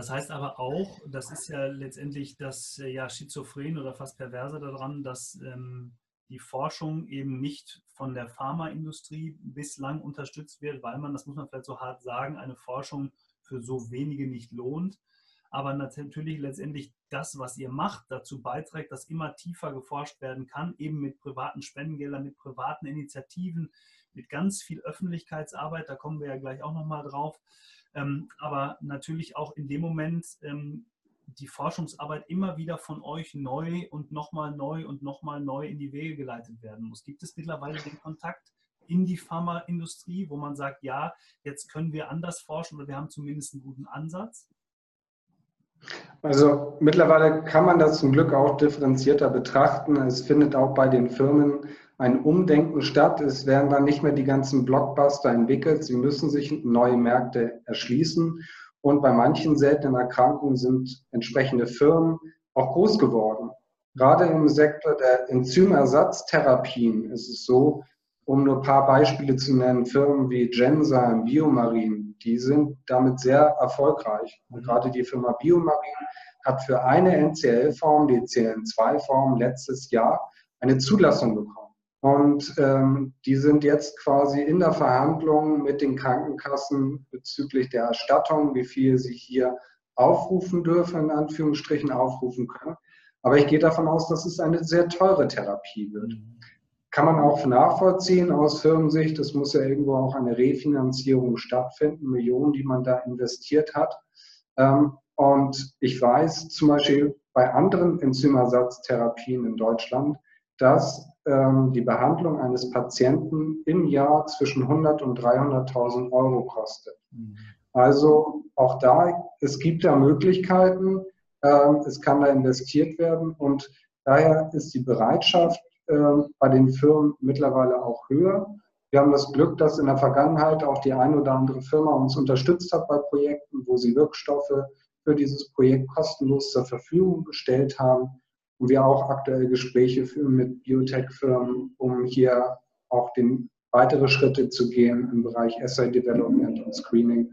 Das heißt aber auch, das ist ja letztendlich das ja, Schizophren oder fast Perverse daran, dass ähm, die Forschung eben nicht von der Pharmaindustrie bislang unterstützt wird, weil man, das muss man vielleicht so hart sagen, eine Forschung für so wenige nicht lohnt. Aber natürlich letztendlich das, was ihr macht, dazu beiträgt, dass immer tiefer geforscht werden kann, eben mit privaten Spendengeldern, mit privaten Initiativen, mit ganz viel Öffentlichkeitsarbeit. Da kommen wir ja gleich auch nochmal drauf. Ähm, aber natürlich auch in dem Moment ähm, die Forschungsarbeit immer wieder von euch neu und nochmal neu und nochmal neu in die Wege geleitet werden muss. Gibt es mittlerweile den Kontakt in die Pharmaindustrie, wo man sagt, ja, jetzt können wir anders forschen oder wir haben zumindest einen guten Ansatz? Also mittlerweile kann man das zum Glück auch differenzierter betrachten. Es findet auch bei den Firmen ein Umdenken statt. Es werden dann nicht mehr die ganzen Blockbuster entwickelt. Sie müssen sich neue Märkte erschließen. Und bei manchen seltenen Erkrankungen sind entsprechende Firmen auch groß geworden. Gerade im Sektor der Enzymersatztherapien ist es so, um nur ein paar Beispiele zu nennen, Firmen wie Genzyme, Biomarin, die sind damit sehr erfolgreich. Und gerade die Firma Biomarin hat für eine NCL-Form, die CLN2-Form, letztes Jahr eine Zulassung bekommen. Und ähm, die sind jetzt quasi in der Verhandlung mit den Krankenkassen bezüglich der Erstattung, wie viel sie hier aufrufen dürfen, in Anführungsstrichen aufrufen können. Aber ich gehe davon aus, dass es eine sehr teure Therapie wird. Kann man auch nachvollziehen aus Firmensicht. Es muss ja irgendwo auch eine Refinanzierung stattfinden, Millionen, die man da investiert hat. Ähm, und ich weiß zum Beispiel bei anderen Enzymersatztherapien in Deutschland, dass ähm, die Behandlung eines Patienten im Jahr zwischen 100 und 300.000 Euro kostet. Mhm. Also auch da, es gibt da Möglichkeiten, ähm, es kann da investiert werden und daher ist die Bereitschaft ähm, bei den Firmen mittlerweile auch höher. Wir haben das Glück, dass in der Vergangenheit auch die eine oder andere Firma uns unterstützt hat bei Projekten, wo sie Wirkstoffe für dieses Projekt kostenlos zur Verfügung gestellt haben und wir auch aktuell Gespräche führen mit Biotech-Firmen, um hier auch den weitere Schritte zu gehen im Bereich Assay Development und Screening.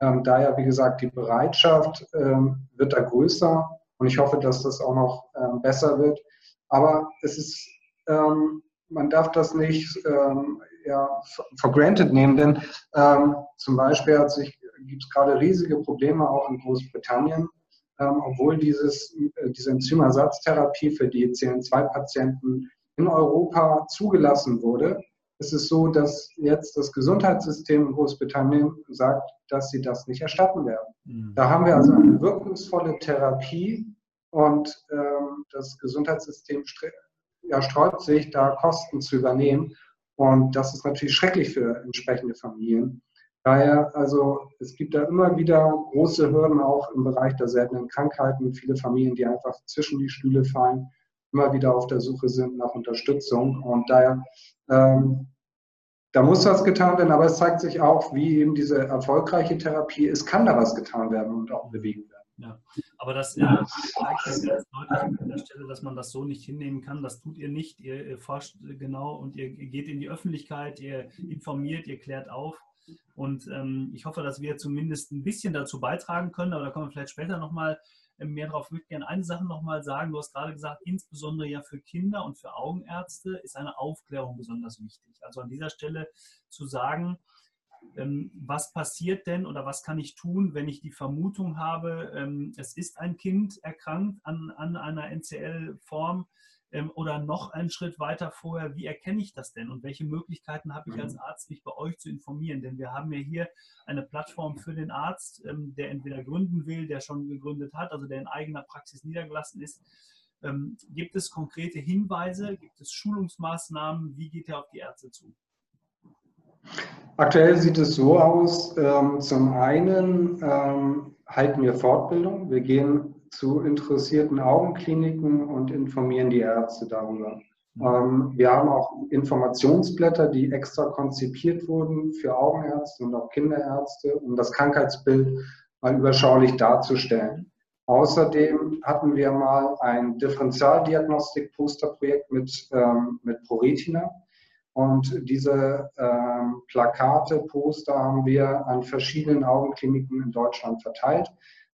Ähm, daher, wie gesagt, die Bereitschaft ähm, wird da größer und ich hoffe, dass das auch noch ähm, besser wird. Aber es ist, ähm, man darf das nicht ähm, ja, for granted nehmen, denn ähm, zum Beispiel gibt es gerade riesige Probleme auch in Großbritannien ähm, obwohl dieses, äh, diese Enzymersatztherapie für die CN2-Patienten in Europa zugelassen wurde, ist es so, dass jetzt das Gesundheitssystem in Großbritannien sagt, dass sie das nicht erstatten werden. Mhm. Da haben wir also eine wirkungsvolle Therapie und ähm, das Gesundheitssystem ja, sträubt sich, da Kosten zu übernehmen. Und das ist natürlich schrecklich für entsprechende Familien. Daher, also es gibt da immer wieder große Hürden auch im Bereich der seltenen Krankheiten. Viele Familien, die einfach zwischen die Stühle fallen, immer wieder auf der Suche sind nach Unterstützung. Und daher, ähm, da muss was getan werden, aber es zeigt sich auch, wie eben diese erfolgreiche Therapie, es kann da was getan werden und auch bewegt werden. Ja, aber das ja. zeigt ganz deutlich an der Stelle, dass man das so nicht hinnehmen kann. Das tut ihr nicht. Ihr forscht genau und ihr geht in die Öffentlichkeit, ihr informiert, ihr klärt auf. Und ähm, ich hoffe, dass wir zumindest ein bisschen dazu beitragen können, aber da kommen wir vielleicht später nochmal äh, mehr drauf. Gerne eine Sache nochmal sagen. Du hast gerade gesagt, insbesondere ja für Kinder und für Augenärzte ist eine Aufklärung besonders wichtig. Also an dieser Stelle zu sagen, ähm, was passiert denn oder was kann ich tun, wenn ich die Vermutung habe, ähm, es ist ein Kind erkrankt an, an einer NCL-Form ähm, oder noch einen Schritt weiter vorher, wie erkenne ich das denn und welche Möglichkeiten habe ich als mhm. Arzt, mich bei euch zu informieren? Denn wir haben ja hier eine Plattform für den Arzt, ähm, der entweder gründen will, der schon gegründet hat, also der in eigener Praxis niedergelassen ist. Ähm, gibt es konkrete Hinweise? Gibt es Schulungsmaßnahmen? Wie geht er auf die Ärzte zu? Aktuell sieht es so aus, ähm, zum einen ähm, halten wir Fortbildung. Wir gehen zu interessierten Augenkliniken und informieren die Ärzte darüber. Ähm, wir haben auch Informationsblätter, die extra konzipiert wurden für Augenärzte und auch Kinderärzte, um das Krankheitsbild mal überschaulich darzustellen. Außerdem hatten wir mal ein Differentialdiagnostik-Posterprojekt mit, ähm, mit ProRetina. Und diese ähm, Plakate, Poster haben wir an verschiedenen Augenkliniken in Deutschland verteilt.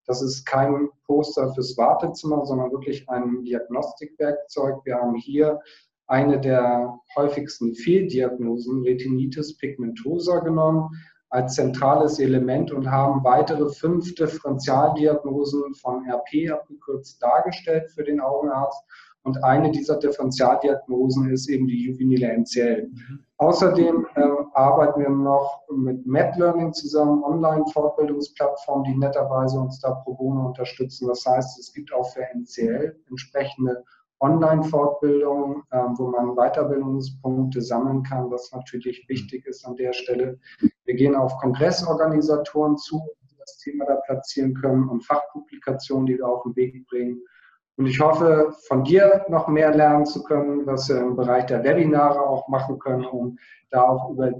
Das ist kein Poster fürs Wartezimmer, sondern wirklich ein Diagnostikwerkzeug. Wir haben hier eine der häufigsten Fehldiagnosen, Retinitis pigmentosa, genommen als zentrales Element und haben weitere fünf Differentialdiagnosen von RP abgekürzt dargestellt für den Augenarzt. Und eine dieser Differentialdiagnosen ist eben die juvenile NCL. Mhm. Außerdem äh, arbeiten wir noch mit MedLearning zusammen, Online-Fortbildungsplattformen, die netterweise uns da pro bono unterstützen. Das heißt, es gibt auch für NCL entsprechende Online-Fortbildungen, äh, wo man Weiterbildungspunkte sammeln kann, was natürlich wichtig ist an der Stelle. Wir gehen auf Kongressorganisatoren zu, die das Thema da platzieren können und Fachpublikationen, die wir auf den Weg bringen. Und ich hoffe, von dir noch mehr lernen zu können, was wir im Bereich der Webinare auch machen können, um da auch über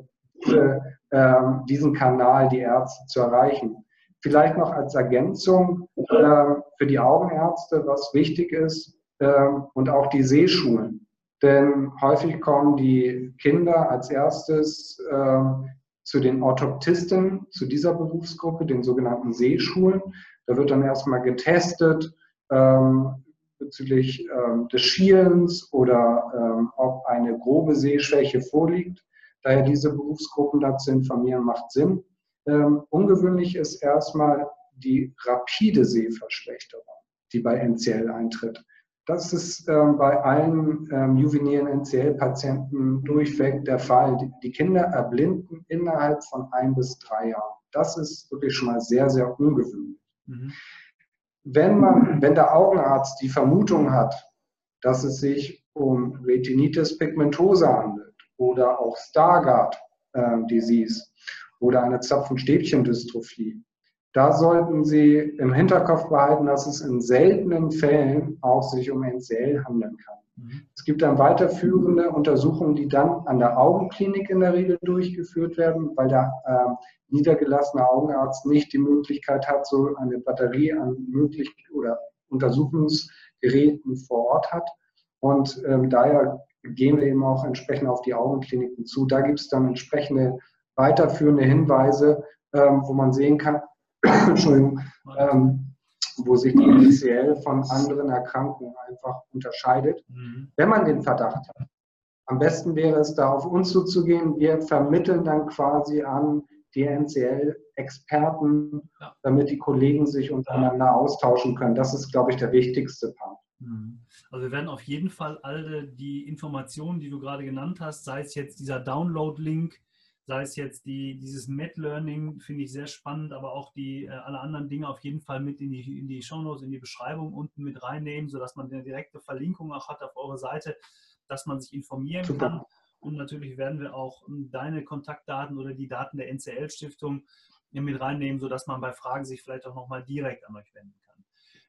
äh, diesen Kanal die Ärzte zu erreichen. Vielleicht noch als Ergänzung äh, für die Augenärzte, was wichtig ist, äh, und auch die Sehschulen. Denn häufig kommen die Kinder als erstes ähm, zu den Orthoptisten, zu dieser Berufsgruppe, den sogenannten Sehschulen. Da wird dann erstmal getestet, ähm, bezüglich ähm, des Schielens oder ähm, ob eine grobe Sehschwäche vorliegt. Daher diese Berufsgruppen dazu informieren, macht Sinn. Ähm, ungewöhnlich ist erstmal die rapide Sehverschlechterung, die bei NCL eintritt. Das ist ähm, bei allen ähm, juvenilen NCL-Patienten durchweg der Fall. Die, die, Kinder erblinden innerhalb von ein bis drei Jahren. Das ist wirklich schon mal sehr, sehr ungewöhnlich. Mhm wenn, man, wenn der Augenarzt die Vermutung hat, dass es sich um Retinitis pigmentosa handelt oder auch Stargardt äh, Disease oder eine Zapfenstäbchendystrophie, da sollten Sie im Hinterkopf behalten, dass es in seltenen Fällen auch sich um NCL handeln kann. Mhm. Es gibt dann weiterführende Untersuchungen, die dann an der Augenklinik in der Regel durchgeführt werden, weil der äh, niedergelassene Augenarzt nicht die Möglichkeit hat, so eine Batterie an möglich oder Untersuchungsgeräten vor Ort hat. Und ähm, daher gehen wir eben auch entsprechend auf die Augenkliniken zu. Da gibt es dann entsprechende weiterführende Hinweise, ähm, wo man sehen kann, Entschuldigung, ähm, wo sich die MCL von anderen Erkrankungen einfach unterscheidet, mhm. wenn man den Verdacht hat. Am besten wäre es, da auf uns zuzugehen. Wir vermitteln dann quasi an die NCL-Experten, ja. damit die Kollegen sich untereinander austauschen können. Das ist, glaube ich, der wichtigste Part. Mhm. Also wir werden auf jeden Fall alle die Informationen, die du gerade genannt hast, sei es jetzt dieser Download-Link, sei es jetzt die, dieses Met-Learning, finde ich sehr spannend, aber auch die äh, alle anderen Dinge auf jeden Fall mit in die, in die Shownotes, in die Beschreibung unten mit reinnehmen, sodass man eine direkte Verlinkung auch hat auf eure Seite, dass man sich informieren Super. kann. Und natürlich werden wir auch ähm, deine Kontaktdaten oder die Daten der NCL-Stiftung mit reinnehmen, sodass man bei Fragen sich vielleicht auch nochmal direkt an euch wenden kann.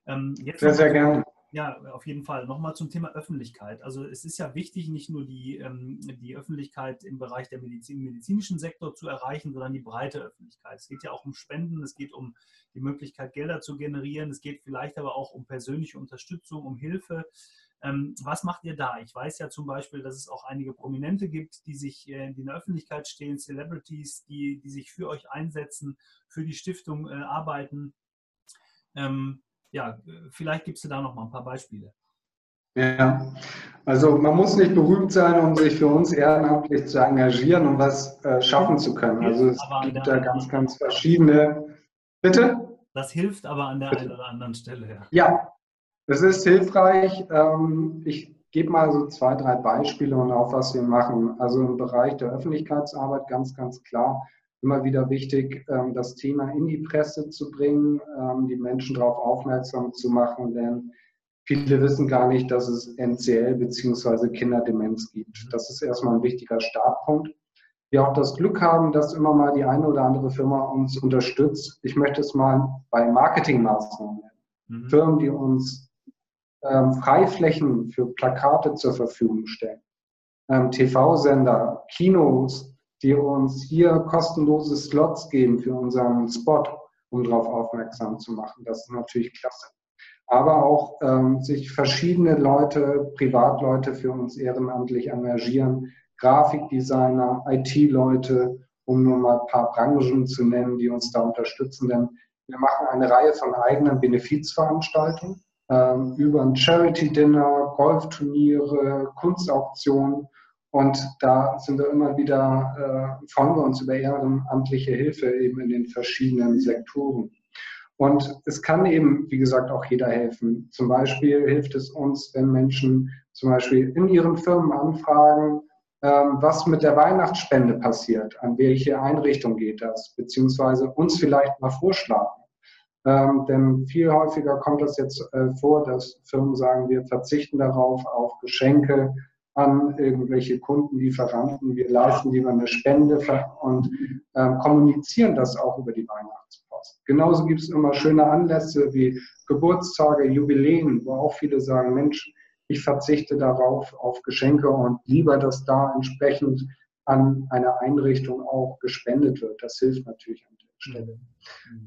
Ähm, sehr, sehr gerne. Ja, auf jeden Fall. Nochmal zum Thema Öffentlichkeit. Also es ist ja wichtig, nicht nur die, ähm, die Öffentlichkeit im Bereich der Medizin, medizinischen Sektor zu erreichen, sondern die breite Öffentlichkeit. Es geht ja auch um Spenden, es geht um die Möglichkeit, Gelder zu generieren, es geht vielleicht aber auch um persönliche Unterstützung, um Hilfe. Ähm, was macht ihr da? Ich weiß ja zum Beispiel, dass es auch einige Prominente gibt, die sich äh, die in der Öffentlichkeit stehen, Celebrities, die, die sich für euch einsetzen, für die Stiftung äh, arbeiten. Ähm, ja, vielleicht gibst du da noch mal ein paar Beispiele. Ja, also man muss nicht berühmt sein, um sich für uns ehrenamtlich zu engagieren und was äh, schaffen zu können. Also es gibt da ganz, ganz verschiedene. Bitte? Das hilft aber an der Bitte? einen oder anderen Stelle. Ja, ja es ist hilfreich. Ähm, ich gebe mal so zwei, drei Beispiele und auch was wir machen. Also im Bereich der Öffentlichkeitsarbeit ganz, ganz klar immer wieder wichtig, ähm, das Thema in die Presse zu bringen, ähm, die Menschen darauf aufmerksam zu machen, denn viele wissen gar nicht, dass es NCL bzw. Kinderdemenz gibt. Mhm. Das ist erstmal ein wichtiger Startpunkt. Wir auch das Glück haben, dass immer mal die eine oder andere Firma uns unterstützt. Ich möchte es mal bei Marketingmaßnahmen nennen. Mhm. Firmen, die uns ähm, Freiflächen für Plakate zur Verfügung stellen. Ähm, TV-Sender, Kinos, die uns hier kostenlose Slots geben für unseren Spot, um darauf aufmerksam zu machen. Das ist natürlich klasse. Aber auch ähm, sich verschiedene Leute, Privatleute für uns ehrenamtlich engagieren, Grafikdesigner, IT-Leute, um nur mal ein paar Branchen zu nennen, die uns da unterstützen. Denn wir machen eine Reihe von eigenen Benefizveranstaltungen ähm, über ein Charity-Dinner, Golfturniere, Kunstauktionen. Und da sind wir immer wieder, äh, freuen wir uns über ehrenamtliche Hilfe eben in den verschiedenen Sektoren. Und es kann eben, wie gesagt, auch jeder helfen. Zum Beispiel hilft es uns, wenn Menschen zum Beispiel in ihren Firmen anfragen, ähm, was mit der Weihnachtsspende passiert, an welche Einrichtung geht das, beziehungsweise uns vielleicht mal vorschlagen. Ähm, denn viel häufiger kommt es jetzt äh, vor, dass Firmen sagen, wir verzichten darauf auf Geschenke an irgendwelche Kunden, Lieferanten, wir leisten lieber eine Spende und äh, kommunizieren das auch über die Weihnachtspost. Genauso gibt es immer schöne Anlässe wie Geburtstage, Jubiläen, wo auch viele sagen, Mensch, ich verzichte darauf auf Geschenke und lieber, dass da entsprechend an eine Einrichtung auch gespendet wird. Das hilft natürlich an Stelle.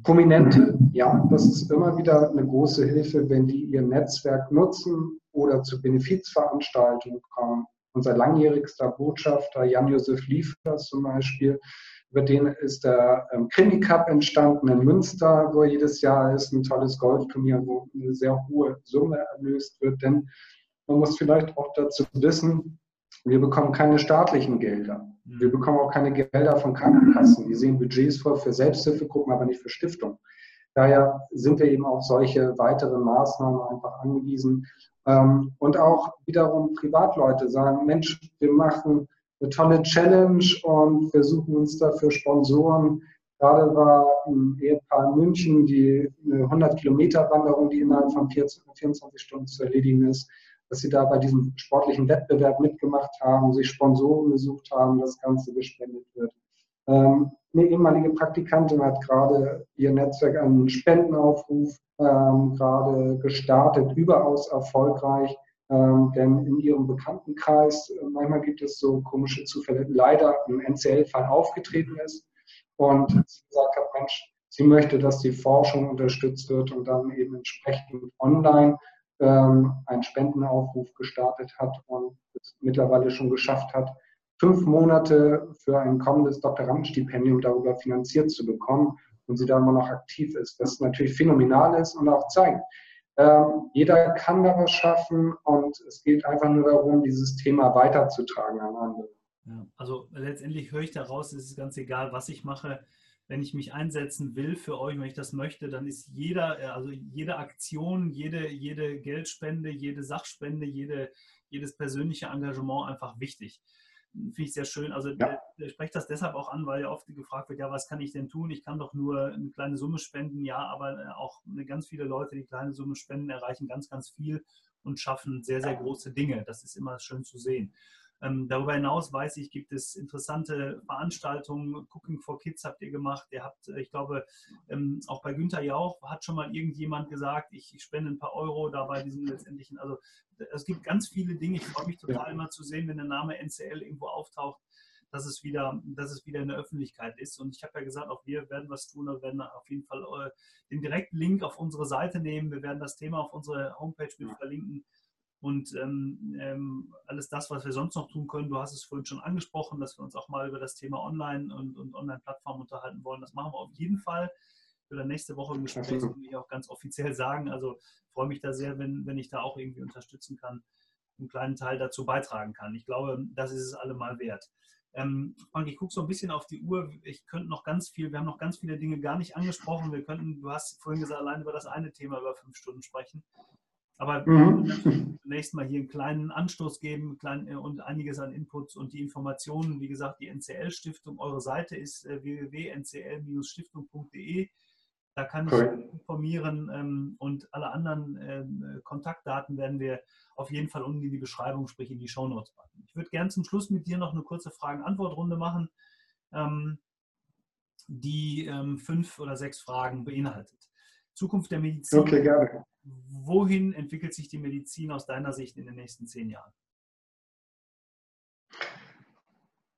Prominente, ja, das ist immer wieder eine große Hilfe, wenn die ihr Netzwerk nutzen oder zu Benefizveranstaltungen kommen. Unser langjährigster Botschafter Jan-Josef Liefers zum Beispiel, über den ist der ähm, Krimi Cup entstanden in Münster, wo jedes Jahr ist ein tolles Golfturnier, wo eine sehr hohe Summe erlöst wird. Denn man muss vielleicht auch dazu wissen, wir bekommen keine staatlichen Gelder. Wir bekommen auch keine Gelder von Krankenkassen. Die sehen Budgets vor für Selbsthilfegruppen, aber nicht für Stiftungen. Daher sind wir eben auf solche weiteren Maßnahmen einfach angewiesen. Ähm, und auch wiederum Privatleute sagen, Mensch, wir machen eine tolle Challenge und wir suchen uns dafür Sponsoren. Gerade war ein Ehepaar in München, die eine 100 Kilometer Wanderung, die innerhalb von 24 Stunden zu erledigen ist dass sie da bei diesem sportlichen Wettbewerb mitgemacht haben, sich Sponsoren gesucht haben, das Ganze gespendet wird. Eine ehemalige Praktikantin hat gerade ihr Netzwerk einen Spendenaufruf ähm, gerade gestartet, überaus erfolgreich. Ähm, denn in ihrem Bekanntenkreis, äh, manchmal gibt es so komische Zufälle, leider ein NCL-Fall aufgetreten ist und sie gesagt hat, Mensch, sie möchte, dass die Forschung unterstützt wird und dann eben entsprechend online ähm, einen Spendenaufruf gestartet hat und es mittlerweile schon geschafft hat, fünf Monate für ein kommendes Doktorandenstipendium darüber finanziert zu bekommen und sie da immer noch aktiv ist, was natürlich phänomenal ist und auch zeigt, ähm, jeder kann da was schaffen und es geht einfach nur darum, dieses Thema weiterzutragen an andere. Ja, also letztendlich höre ich daraus, es ist ganz egal, was ich mache wenn ich mich einsetzen will für euch, wenn ich das möchte, dann ist jeder, äh, also jede Aktion, jede, jede Geldspende, jede Sachspende, jede, jedes persönliche Engagement einfach wichtig. Finde ich sehr schön. Also ja. ich spreche das deshalb auch an, weil ja oft gefragt wird, ja, was kann ich denn tun? Ich kann doch nur eine kleine Summe spenden, ja, aber äh, auch ganz viele Leute, die kleine Summe spenden, erreichen ganz, ganz viel und schaffen sehr, sehr große Dinge. Das ist immer schön zu sehen. Ähm, darüber hinaus weiß ich, gibt es interessante Veranstaltungen. Cooking for Kids habt ihr gemacht. Ihr habt, äh, ich glaube, ähm, auch bei Günther Jauch hat schon mal irgendjemand gesagt, ich, ich spende ein paar Euro da bei diesem letztendlichen. Also es gibt ganz viele Dinge. Ich freue mich total immer zu sehen, wenn der Name NCL irgendwo auftaucht, dass es wieder, dass es wieder in der Öffentlichkeit ist. Und ich habe ja gesagt, auch wir werden was tun und werden auf jeden Fall äh, den direkten Link auf unsere Seite nehmen. Wir werden das Thema auf unsere Homepage mit verlinken und ähm, ähm, alles das, was wir sonst noch tun können. Du hast es vorhin schon angesprochen, dass wir uns auch mal über das Thema Online und, und Online-Plattformen unterhalten wollen. Das machen wir auf jeden Fall. Für dann nächste Woche im Gespräch will ich auch ganz offiziell sagen. Also freue mich da sehr, wenn, wenn ich da auch irgendwie unterstützen kann, einen kleinen Teil dazu beitragen kann. Ich glaube, das ist es allemal wert. Ähm, Frank, ich gucke so ein bisschen auf die Uhr. Ich könnte noch ganz viel, wir haben noch ganz viele Dinge gar nicht angesprochen. Wir könnten, du hast vorhin gesagt, allein über das eine Thema über fünf Stunden sprechen. Aber mhm. zunächst mal hier einen kleinen Anstoß geben klein, äh, und einiges an Inputs und die Informationen. Wie gesagt, die NCL-Stiftung, eure Seite ist äh, www.ncl-stiftung.de. Da kann ich cool. informieren ähm, und alle anderen ähm, Kontaktdaten werden wir auf jeden Fall unten in die Beschreibung, sprich in die Shownotes packen. Ich würde gerne zum Schluss mit dir noch eine kurze Fragen-Antwort-Runde machen, ähm, die fünf oder sechs Fragen beinhaltet. Zukunft der Medizin. Okay, gerne wohin entwickelt sich die Medizin aus deiner Sicht in den nächsten zehn Jahren?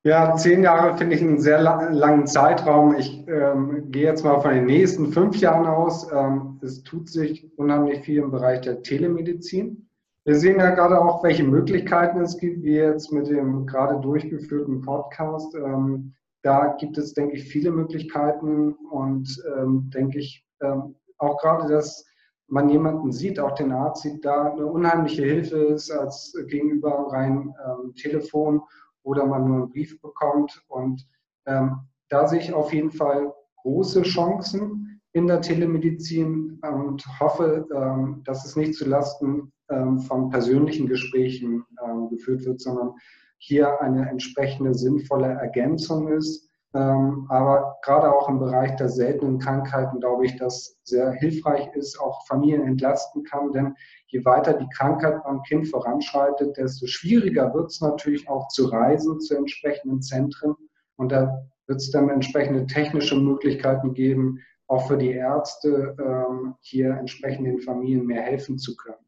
Ja, zehn Jahre finde ich einen sehr langen Zeitraum. Ich ähm, gehe jetzt mal von den nächsten fünf Jahren aus. Ähm, es tut sich unheimlich viel im Bereich der Telemedizin. Wir sehen ja gerade auch, welche Möglichkeiten es gibt, wie jetzt mit dem gerade durchgeführten Podcast. Ähm, da gibt es, denke ich, viele Möglichkeiten und ähm, denke ich, ähm, auch gerade, dass man jemanden sieht, auch den Arzt sieht, da eine unheimliche Hilfe ist als gegenüber rein ähm, Telefon oder man nur einen Brief bekommt. Und ähm, da sehe ich auf jeden Fall große Chancen in der Telemedizin und hoffe, ähm, dass es nicht zulasten ähm, von persönlichen Gesprächen ähm, geführt wird, sondern hier eine entsprechende sinnvolle Ergänzung ist. Ähm, aber gerade auch im Bereich der seltenen Krankheiten glaube ich, dass sehr hilfreich ist, auch Familien entlasten kann, denn je weiter die Krankheit beim Kind voranschreitet, desto schwieriger wird es natürlich auch zu reisen zu entsprechenden Zentren. Und da wird es dann entsprechende technische Möglichkeiten geben, auch für die Ärzte ähm, hier entsprechend den Familien mehr helfen zu können.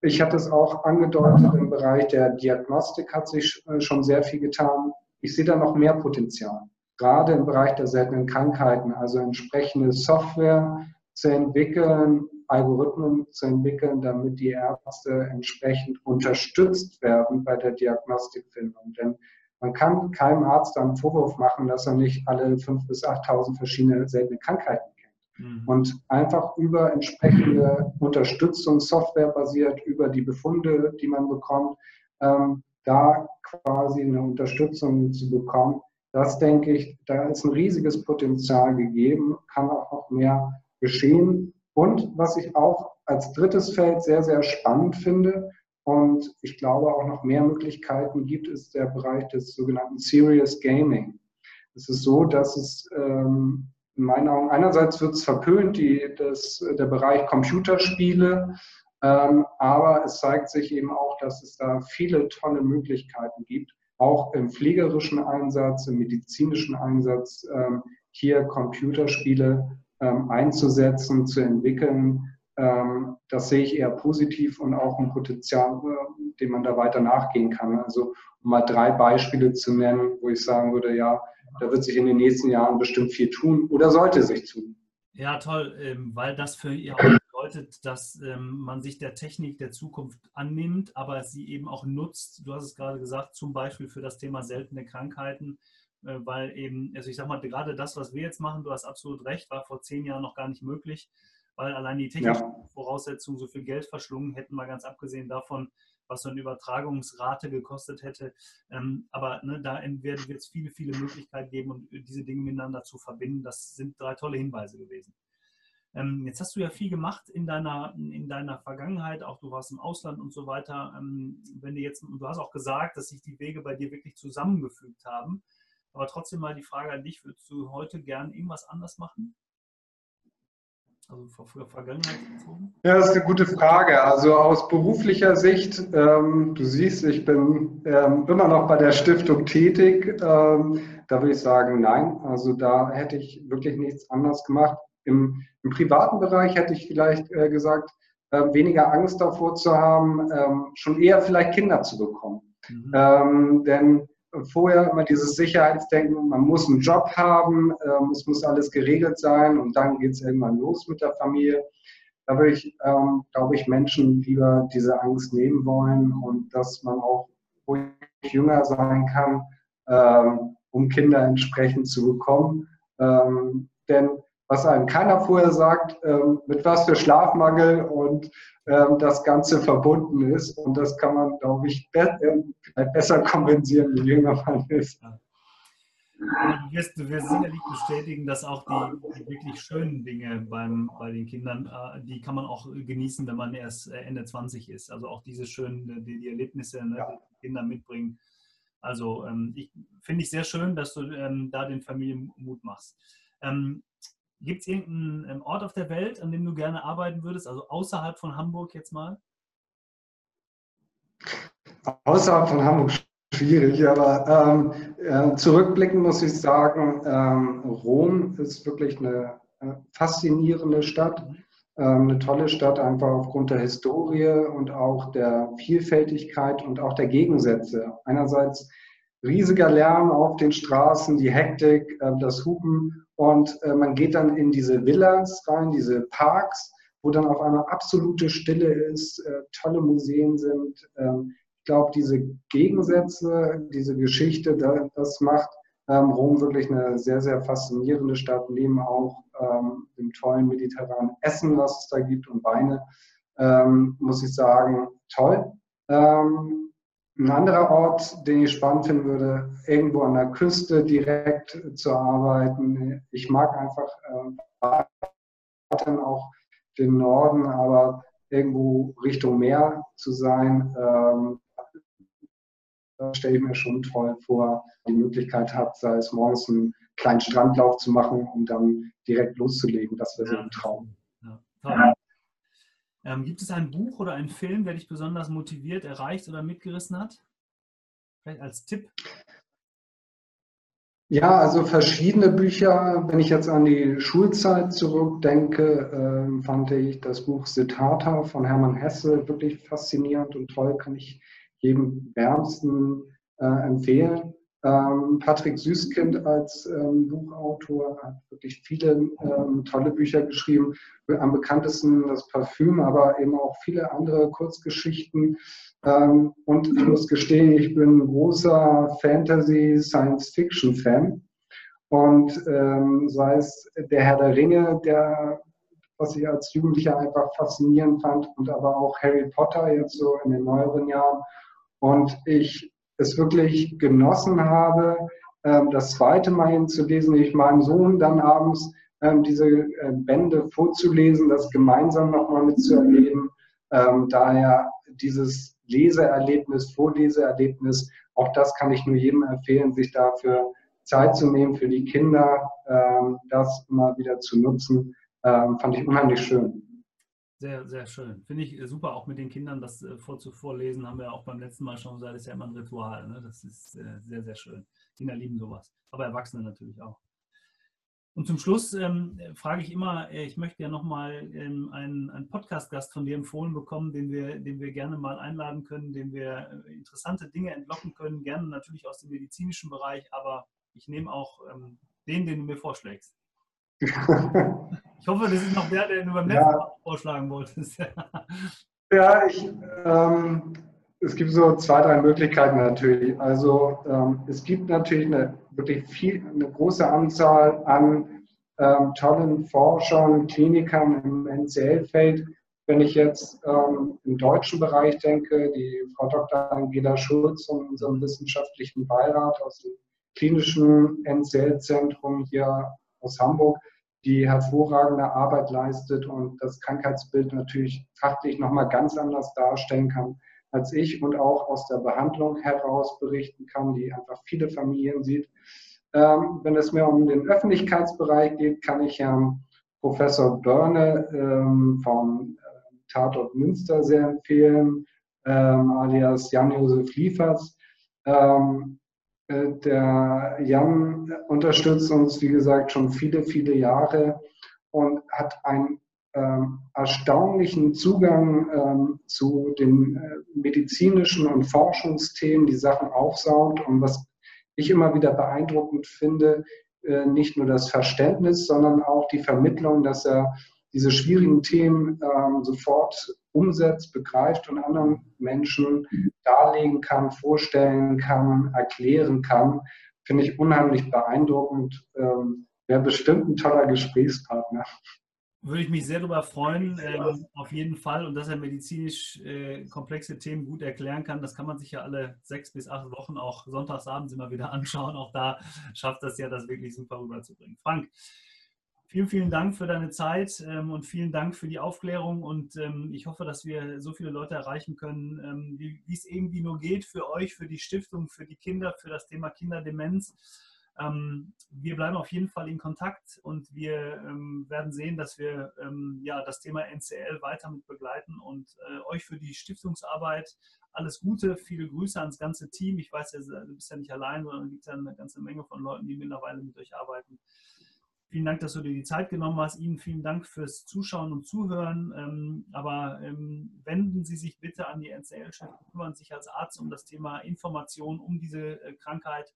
Ich hatte es auch angedeutet, im Bereich der Diagnostik hat sich äh, schon sehr viel getan. Ich sehe da noch mehr Potenzial, gerade im Bereich der seltenen Krankheiten, also entsprechende Software zu entwickeln, Algorithmen zu entwickeln, damit die Ärzte entsprechend unterstützt werden bei der Diagnostikfindung. Denn man kann keinem Arzt einen Vorwurf machen, dass er nicht alle 5.000 bis 8.000 verschiedene seltene Krankheiten Mhm. Und einfach über entsprechende Unterstützung, Software basiert, über die Befunde, die man bekommt, ähm, da quasi eine Unterstützung zu bekommen, das denke ich, da ist ein riesiges Potenzial gegeben, kann auch noch mehr geschehen. Und was ich auch als drittes Feld sehr, sehr spannend finde und ich glaube auch noch mehr Möglichkeiten gibt, ist der Bereich des sogenannten Serious Gaming. Es ist so, dass es ähm, in meinen Augen, einerseits wird es verpönt, die, das, der Bereich Computerspiele, ähm, aber es zeigt sich eben auch, dass es da viele tolle Möglichkeiten gibt, auch im pflegerischen Einsatz, im medizinischen Einsatz, ähm, hier Computerspiele ähm, einzusetzen, zu entwickeln. Ähm, das sehe ich eher positiv und auch ein Potenzial, äh, dem man da weiter nachgehen kann. Also um mal drei Beispiele zu nennen, wo ich sagen würde, ja, da wird sich in den nächsten Jahren bestimmt viel tun oder sollte sich tun. Ja, toll, ähm, weil das für ihr auch bedeutet, dass ähm, man sich der Technik der Zukunft annimmt, aber sie eben auch nutzt. Du hast es gerade gesagt, zum Beispiel für das Thema seltene Krankheiten, äh, weil eben, also ich sag mal, gerade das, was wir jetzt machen, du hast absolut recht, war vor zehn Jahren noch gar nicht möglich, weil allein die technischen ja. Voraussetzungen so viel Geld verschlungen hätten, mal ganz abgesehen davon, was so eine Übertragungsrate gekostet hätte. Ähm, aber ne, da wird es viele, viele Möglichkeiten geben, um diese Dinge miteinander zu verbinden. Das sind drei tolle Hinweise gewesen. Ähm, jetzt hast du ja viel gemacht in deiner, in deiner Vergangenheit, auch du warst im Ausland und so weiter. Ähm, wenn du jetzt, du hast auch gesagt, dass sich die Wege bei dir wirklich zusammengefügt haben. Aber trotzdem mal die Frage an dich, würdest du heute gern irgendwas anders machen? Also für Vergangenheit bezogen? Ja, das ist eine gute Frage. Also aus beruflicher Sicht, ähm, du siehst, ich bin ähm, immer noch bei der Stiftung tätig. Ähm, da würde ich sagen, nein. Also da hätte ich wirklich nichts anders gemacht. Im, im privaten Bereich hätte ich vielleicht äh, gesagt, äh, weniger Angst davor zu haben, ähm, schon eher vielleicht Kinder zu bekommen. Mhm. Ähm, denn vorher immer dieses Sicherheitsdenken, man muss einen Job haben, ähm, es muss alles geregelt sein und dann geht es irgendwann los mit der Familie. Da würde ich, ähm, glaube ich, Menschen lieber diese Angst nehmen wollen und dass man auch ruhig jünger sein kann, ähm, um Kinder entsprechend zu bekommen. Ähm, denn was einem keiner vorher sagt, ähm, mit was für Schlafmangel und ähm, das Ganze verbunden ist. Und das kann man, glaube ich, be äh, besser kompensieren, je jünger man ist. Du wirst, du wirst sicherlich bestätigen, dass auch die, wirklich schönen Dinge beim, bei den Kindern, äh, die kann man auch genießen, wenn man erst äh, Ende 20 ist. Also auch diese schönen, die, die Erlebnisse, ne, ja. die Kinder mitbringen. Also ähm, ich, finde ich sehr schön, dass du ähm, da den Familien Mut machst. Ähm, Gibt es irgendeinen ähm, Ort auf der Welt, an dem du gerne arbeiten würdest, also außerhalb von Hamburg jetzt mal? Außerhalb von Hamburg schwierig, aber ähm, äh, zurückblickend muss ich sagen, ähm, Rom ist wirklich eine äh, faszinierende Stadt, ähm, eine tolle Stadt, einfach aufgrund der Historie und auch der Vielfältigkeit und auch der Gegensätze. Einerseits riesiger Lärm auf den Straßen, die Hektik, äh, das Hupen und äh, man geht dann in diese Villas rein, diese Parks, wo dann auf einmal absolute Stille ist, äh, tolle Museen sind. Ähm, ich glaube, diese Gegensätze, diese Geschichte, das macht Ähm, Rom wirklich eine sehr, sehr faszinierende Stadt, neben auch ähm, dem tollen mediterranen Essen, was es da gibt und Weine, muss ich sagen, toll. Ähm, ein anderer Ort, den ich spannend finden würde, irgendwo an der Küste direkt zu arbeiten. Ich mag einfach äh, auch den Norden, aber irgendwo Richtung Meer zu sein, ähm, stelle ich mir schon toll vor, die Möglichkeit hat, sei es morgens einen kleinen Strandlauf zu machen und dann direkt loszulegen. Das wäre so ein Traum. Ja, ähm, gibt es ein Buch oder einen Film, der dich besonders motiviert, erreicht oder mitgerissen hat? Vielleicht als Tipp? Ja, also verschiedene Bücher. Wenn ich jetzt an die Schulzeit zurückdenke, äh, fand ich das Buch Siddhartha von Hermann Hesse wirklich faszinierend und toll, kann ich jedem wärmsten äh, empfehlen. Ähm, Patrick Süßkind als ähm, Buchautor hat wirklich viele ähm, tolle Bücher geschrieben. Am bekanntesten das Parfüm, aber eben auch viele andere Kurzgeschichten. Und ich muss gestehen, ich bin ein großer Fantasy-Science-Fiction-Fan. Und sei es der Herr der Ringe, der, was ich als Jugendlicher einfach faszinierend fand, und aber auch Harry Potter jetzt so in den neueren Jahren. Und ich es wirklich genossen habe, ähm, das zweite Mal hinzulesen, ich meinem Sohn dann abends ähm, diese äh, Bände vorzulesen, das gemeinsam nochmal mitzuerleben. Ähm, daher dieses Leseerlebnis, Vorleseerlebnis, auch das kann ich nur jedem empfehlen, sich dafür Zeit zu nehmen für die Kinder, das immer wieder zu nutzen, fand ich unheimlich schön. Sehr, sehr schön. Finde ich super, auch mit den Kindern das äh, vorlesen, haben wir auch beim letzten Mal schon gesagt, ist ja immer ein Ritual. Ne? Das ist äh, sehr, sehr schön. Kinder lieben sowas, aber Erwachsene natürlich auch. Und zum Schluss ähm, frage ich immer, äh, ich möchte ja nochmal ähm, einen, einen Podcast-Gast von dir empfohlen bekommen, den wir, den wir gerne mal einladen können, den wir äh, interessante Dinge entlocken können, gerne natürlich aus dem medizinischen Bereich, aber ich nehme auch ähm, den, den du mir vorschlägst. Ich hoffe, das ist noch der, den du beim letzten Mal vorschlagen wolltest. ja, ich, ähm, es gibt so zwei, drei Möglichkeiten natürlich. Also ähm, es gibt natürlich eine wirklich viel, eine große Anzahl an ähm, tollen Forschern, Klinikern im NCL-Feld. Wenn ich jetzt ähm, im deutschen Bereich denke, die Frau Dr. Angela Schulz von unserem wissenschaftlichen Beirat aus dem klinischen NCL-Zentrum hier aus Hamburg, die hervorragende Arbeit leistet und das Krankheitsbild natürlich fachlich nochmal ganz anders darstellen kann als ich und auch aus der Behandlung heraus berichten kann, die einfach viele Familien sieht. Ähm, wenn es mir um den Öffentlichkeitsbereich geht, kann ich Herrn Professor Börne ähm, vom äh, Tatort Münster sehr empfehlen, ähm, alias Jan-Josef Liefers. Ähm, äh, der Jan unterstützt uns, wie gesagt, schon viele, viele Jahre und hat einen ähm, erstaunlichen Zugang ähm, zu den äh, medizinischen und Forschungsthemen, die Sachen aufsaugt und was ich immer wieder beeindruckend finde, äh, nicht nur das Verständnis, sondern auch die Vermittlung, dass er diese schwierigen Themen ähm, sofort umsetzt, begreift und anderen Menschen darlegen kann, vorstellen kann, erklären kann, finde ich unheimlich beeindruckend. Ähm, Wäre bestimmt ein toller Gesprächspartner. Würde ich mich sehr darüber freuen, ähm, auf jeden Fall. Und dass er medizinisch äh, komplexe Themen gut erklären kann, das kann man sich ja alle sechs bis acht Wochen auch sonntagsabends immer wieder anschauen. Auch da schafft das ja, das wirklich super rüberzubringen. Frank, Vielen, vielen Dank für deine Zeit ähm, und vielen Dank für die Aufklärung. Und ähm, ich hoffe, dass wir so viele Leute erreichen können, ähm, wie, es irgendwie nur geht für euch, für die Stiftung, für die Kinder, für das Thema Kinderdemenz. Ähm, wir bleiben auf jeden Fall in Kontakt und wir ähm, werden sehen, dass wir ähm, ja, das Thema NCL weiter mit begleiten und äh, euch für die Stiftungsarbeit alles Gute, viele Grüße ans ganze Team. Ich weiß, du bist ja nicht allein, sondern es gibt ja eine ganze Menge von Leuten, die mittlerweile mit euch arbeiten. Vielen Dank, dass du dir die Zeit genommen hast. Ihnen vielen Dank fürs Zuschauen und Zuhören. Ähm, aber ähm, wenden Sie sich bitte an die NCL-Chef, kümmern sich als Arzt um das Thema Information um diese äh, Krankheit.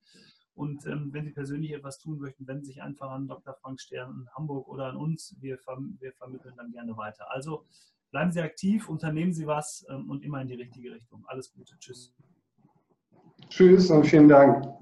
Und ähm, wenn Sie persönlich etwas tun möchten, wenden Sie sich einfach an Dr. Frank Stern in Hamburg oder an uns. Wir, verm wir vermitteln dann gerne weiter. Also bleiben Sie aktiv, unternehmen Sie was und immer in die richtige Richtung. Alles Gute. Tschüss. Tschüss und vielen Dank.